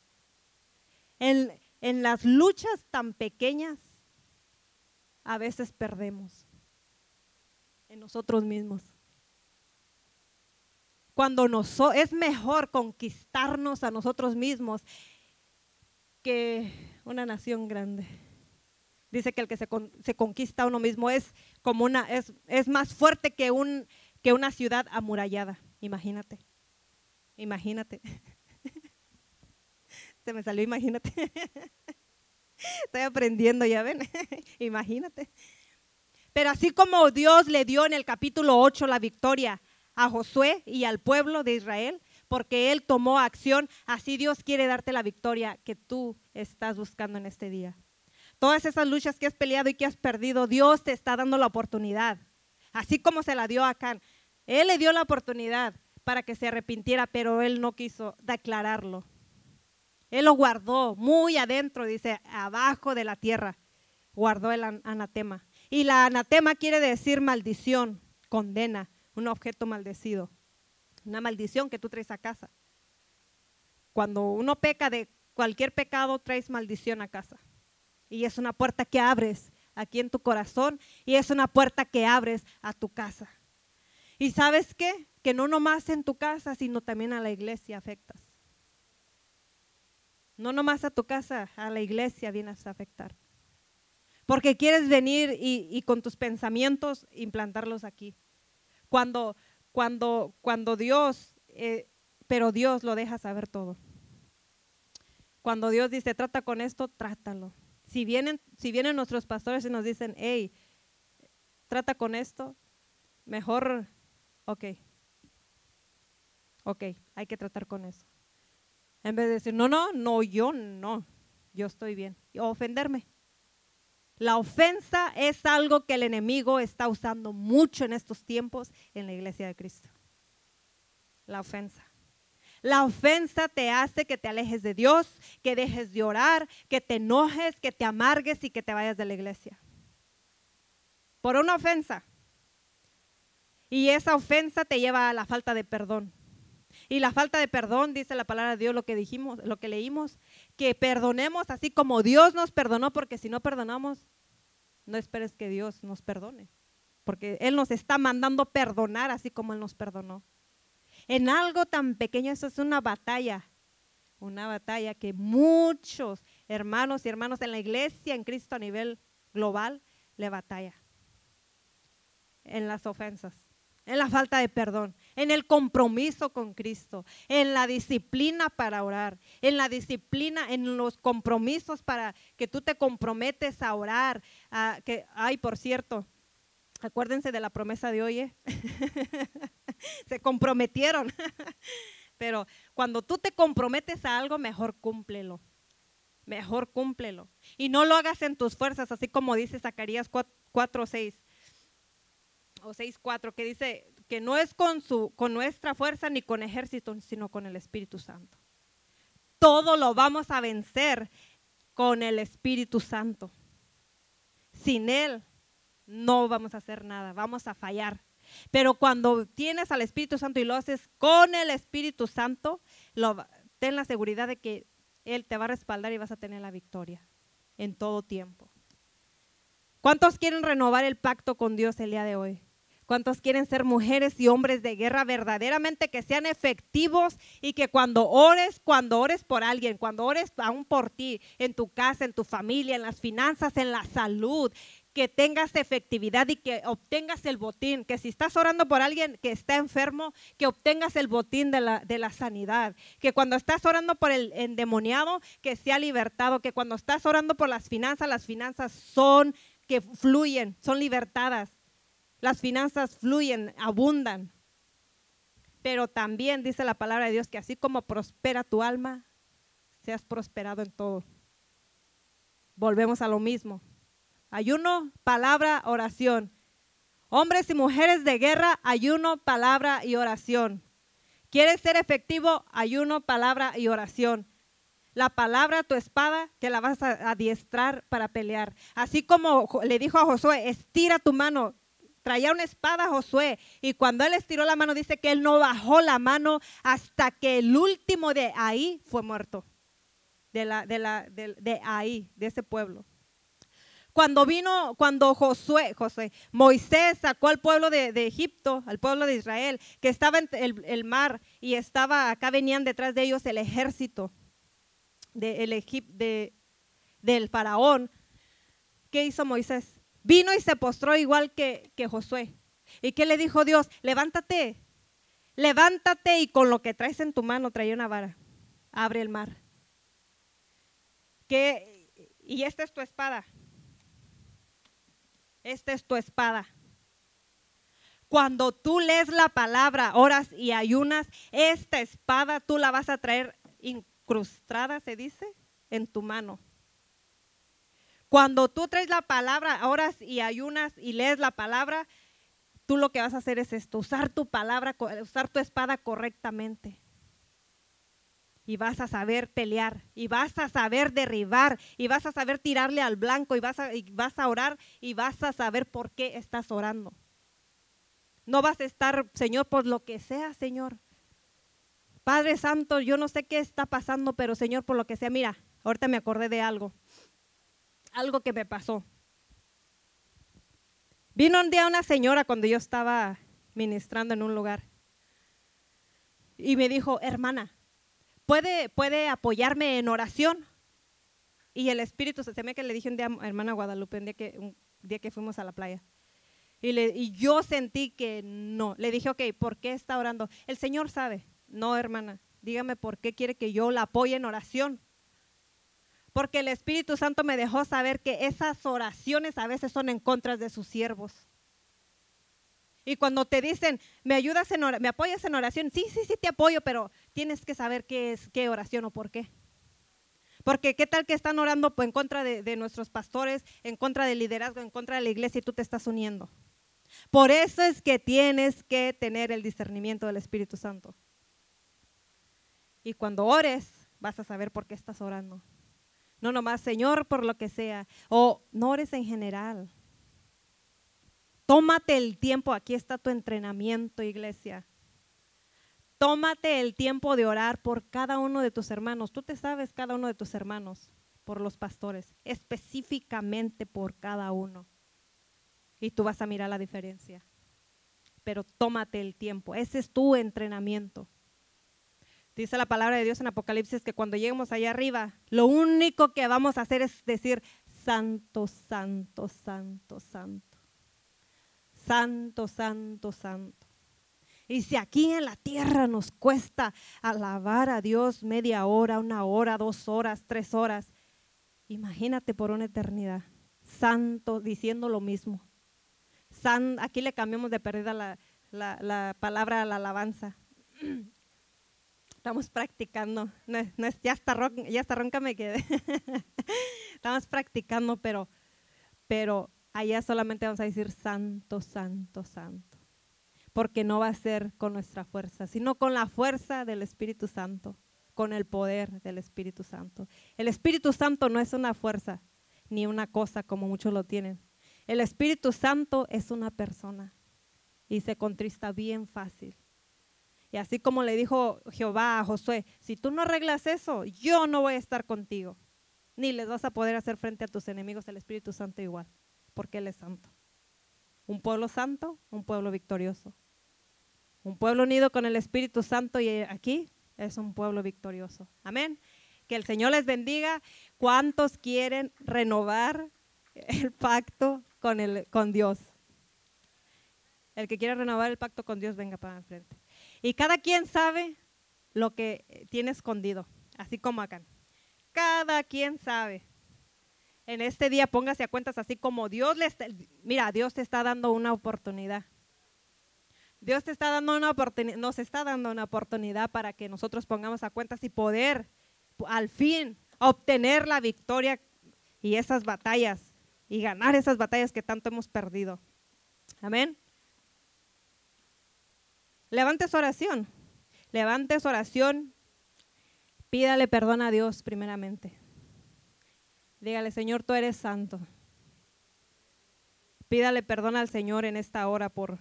En, en las luchas tan pequeñas, a veces perdemos en nosotros mismos. Cuando nos, es mejor conquistarnos a nosotros mismos que una nación grande. Dice que el que se, conquista a uno mismo es como una, es, es más fuerte que, un, que una ciudad amurallada. Imagínate. Imagínate. (laughs) se me salió, imagínate. (laughs) Estoy aprendiendo, ya ven. (laughs) Imagínate. Pero así como Dios le dio en el capítulo 8 la victoria a Josué y al pueblo de Israel, porque Él tomó acción, así Dios quiere darte la victoria que tú estás buscando en este día. Todas esas luchas que has peleado y que has perdido, Dios te está dando la oportunidad. Así como se la dio a Acán. Él le dio la oportunidad para que se arrepintiera, pero él no quiso declararlo. Él lo guardó muy adentro, dice, abajo de la tierra. Guardó el anatema. Y la anatema quiere decir maldición, condena, un objeto maldecido. Una maldición que tú traes a casa. Cuando uno peca de cualquier pecado, traes maldición a casa. Y es una puerta que abres aquí en tu corazón y es una puerta que abres a tu casa. Y sabes qué? Que no nomás en tu casa, sino también a la iglesia afectas. No nomás a tu casa, a la iglesia vienes a afectar. Porque quieres venir y, con tus pensamientos implantarlos aquí. Cuando, cuando, cuando Dios, eh, pero Dios lo deja saber todo. Cuando Dios dice, trata con esto, trátalo. Si vienen, si vienen nuestros pastores y nos dicen, hey, trata con esto, mejor, ok, ok, hay que tratar con eso. En vez de decir, no, no, no, yo no, yo estoy bien. O ofenderme. La ofensa es algo que el enemigo está usando mucho en estos tiempos en la iglesia de Cristo. La ofensa. La ofensa te hace que te alejes de Dios, que dejes de orar, que te enojes, que te amargues y que te vayas de la iglesia. Por una ofensa. Y esa ofensa te lleva a la falta de perdón. Y la falta de perdón, dice la palabra de Dios, lo que dijimos, lo que leímos, que perdonemos así como Dios nos perdonó, porque si no perdonamos, no esperes que Dios nos perdone, porque Él nos está mandando perdonar así como Él nos perdonó. En algo tan pequeño, eso es una batalla, una batalla que muchos hermanos y hermanos en la iglesia, en Cristo a nivel global, le batalla. En las ofensas en la falta de perdón, en el compromiso con Cristo, en la disciplina para orar, en la disciplina, en los compromisos para que tú te comprometes a orar. que, ay, por cierto, acuérdense de la promesa de hoy, ¿eh? (laughs) se comprometieron. (laughs) Pero cuando tú te comprometes a algo, mejor cúmplelo. Mejor cúmplelo. Y no lo hagas en tus fuerzas, así como dice Zacarías 4, 6 o 6.4 que dice que no es con, su, con nuestra fuerza ni con ejército, sino con el Espíritu Santo. Todo lo vamos a vencer con el Espíritu Santo. Sin Él no vamos a hacer nada, vamos a fallar. Pero cuando tienes al Espíritu Santo y lo haces con el Espíritu Santo, ten la seguridad de que Él te va a respaldar y vas a tener la victoria en todo tiempo. ¿Cuántos quieren renovar el pacto con Dios el día de hoy? ¿Cuántos quieren ser mujeres y hombres de guerra verdaderamente que sean efectivos y que cuando ores, cuando ores por alguien, cuando ores aún por ti, en tu casa, en tu familia, en las finanzas, en la salud, que tengas efectividad y que obtengas el botín, que si estás orando por alguien que está enfermo, que obtengas el botín de la, de la sanidad, que cuando estás orando por el endemoniado, que sea libertado, que cuando estás orando por las finanzas, las finanzas son que fluyen, son libertadas, las finanzas fluyen, abundan. Pero también dice la palabra de Dios que así como prospera tu alma, seas prosperado en todo. Volvemos a lo mismo. Ayuno, palabra, oración. Hombres y mujeres de guerra, ayuno, palabra y oración. ¿Quieres ser efectivo? Ayuno, palabra y oración. La palabra, tu espada, te la vas a adiestrar para pelear. Así como le dijo a Josué, estira tu mano, traía una espada Josué y cuando él estiró la mano dice que él no bajó la mano hasta que el último de ahí fue muerto, de, la, de, la, de, ahí, de ese pueblo. Cuando vino, cuando Josué, José, Moisés sacó al pueblo de, Egipto, al pueblo de Israel, que estaba en el, el, mar y estaba, acá venían detrás de ellos el ejército de, de, del faraón, ¿qué hizo Moisés? Vino y se postró igual que, que Josué. ¿Y qué le dijo Dios? Levántate, levántate y con lo que traes en tu mano trae una vara. Abre el mar. ¿Qué? Y esta es tu espada. Esta es tu espada. Cuando tú lees la palabra, oras y ayunas, esta espada tú la vas a traer incrustada, se dice, en tu mano. Cuando tú traes la palabra, oras y ayunas y lees la palabra, tú lo que vas a hacer es esto, usar tu palabra, usar tu espada correctamente. Y vas a saber pelear, y vas a saber derribar, y vas a saber tirarle al blanco, y vas a, y vas a orar, y vas a saber por qué estás orando. No vas a estar, Señor, por lo que sea, Señor. Padre Santo, yo no sé qué está pasando, pero Señor, por lo que sea, mira, ahorita me acordé de algo algo que me pasó. Vino un día una señora cuando yo estaba ministrando en un lugar y me dijo, hermana, ¿puede, puede apoyarme en oración? Y el Espíritu, se me que le dije un día hermana Guadalupe, un día que, un día que fuimos a la playa. Y, le, y yo sentí que no. Le dije, ok, ¿por qué está orando? El Señor sabe. No, hermana, dígame por qué quiere que yo la apoye en oración porque el Espíritu Santo me dejó saber que esas oraciones a veces son en contra de sus siervos. Y cuando te dicen, me ayudas en me apoyas en oración, sí, sí, sí te apoyo, pero tienes que saber qué es, qué oración o por qué. Porque qué tal que están orando en contra de, de nuestros pastores, en contra del liderazgo, en contra de la iglesia y tú te estás uniendo. Por eso es que tienes que tener el discernimiento del Espíritu Santo. Y cuando ores, vas a saber por qué estás orando. No nomás, Señor, por lo que sea. O no ores en general. Tómate el tiempo, aquí está tu entrenamiento, iglesia. Tómate el tiempo de orar por cada uno de tus hermanos. Tú te sabes cada uno de tus hermanos, por los pastores, específicamente por cada uno. Y tú vas a mirar la diferencia. Pero tómate el tiempo. Ese es tu entrenamiento. Dice la palabra de Dios en Apocalipsis que cuando lleguemos allá arriba, lo único que vamos a hacer es decir, santo, santo, santo, santo. Santo, santo, santo. Y si aquí en la tierra nos cuesta alabar a Dios media hora, una hora, dos horas, tres horas, imagínate por una eternidad. Santo diciendo lo mismo. San, aquí le cambiamos de perdida la, la, la palabra a la alabanza. (clears throat) Estamos practicando. No, es, ya, está ronca, ya está ronca me quedé. (laughs) Estamos practicando, pero, pero allá solamente vamos a decir santo, santo, santo. Porque no va a ser con nuestra fuerza, sino con la fuerza del Espíritu Santo, con el poder del Espíritu Santo. El Espíritu Santo no es una fuerza ni una cosa como muchos lo tienen. El Espíritu Santo es una persona y se contrista bien fácil. Y así como le dijo Jehová a Josué, si tú no arreglas eso, yo no voy a estar contigo. Ni les vas a poder hacer frente a tus enemigos el Espíritu Santo igual, porque Él es santo. Un pueblo santo, un pueblo victorioso. Un pueblo unido con el Espíritu Santo y aquí es un pueblo victorioso. Amén. Que el Señor les bendiga. ¿Cuántos quieren renovar el pacto con, el, con Dios. El que quiera renovar el pacto con Dios, venga para enfrente. Y cada quien sabe lo que tiene escondido, así como acá. Cada quien sabe. En este día póngase a cuentas así como Dios le está, mira, Dios te está dando una oportunidad. Dios te está dando una oportunidad, nos está dando una oportunidad para que nosotros pongamos a cuentas y poder al fin obtener la victoria y esas batallas y ganar esas batallas que tanto hemos perdido. Amén. Levante su oración. Levante su oración. Pídale perdón a Dios primeramente. Dígale, Señor, tú eres santo. Pídale perdón al Señor en esta hora por,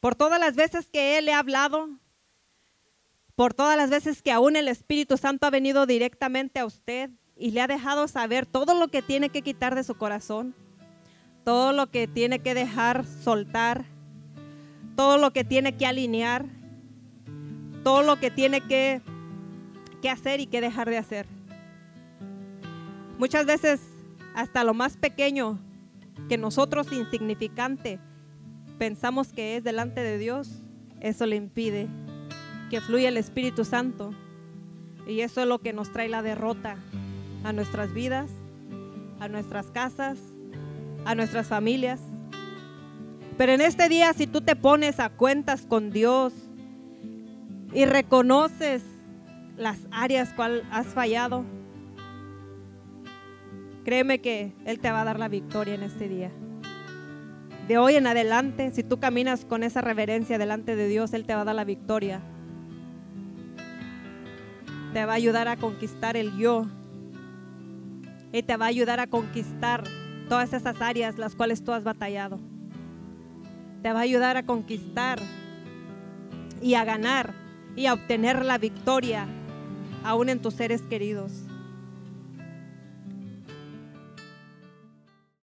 por todas las veces que Él le ha hablado, por todas las veces que aún el Espíritu Santo ha venido directamente a usted y le ha dejado saber todo lo que tiene que quitar de su corazón, todo lo que tiene que dejar soltar, todo lo que tiene que alinear, todo lo que tiene que, que hacer y que dejar de hacer. Muchas veces hasta lo más pequeño que nosotros insignificante pensamos que es delante de Dios, eso le impide que fluya el Espíritu Santo. Y eso es lo que nos trae la derrota a nuestras vidas, a nuestras casas, a nuestras familias. Pero en este día, si tú te pones a cuentas con Dios y reconoces las áreas cual has fallado, créeme que Él te va a dar la victoria en este día. De hoy en adelante, si tú caminas con esa reverencia delante de Dios, Él te va a dar la victoria. Te va a ayudar a conquistar el yo y te va a ayudar a conquistar todas esas áreas las cuales tú has batallado. Te va a ayudar a conquistar y a ganar y a obtener la victoria aún en tus seres queridos.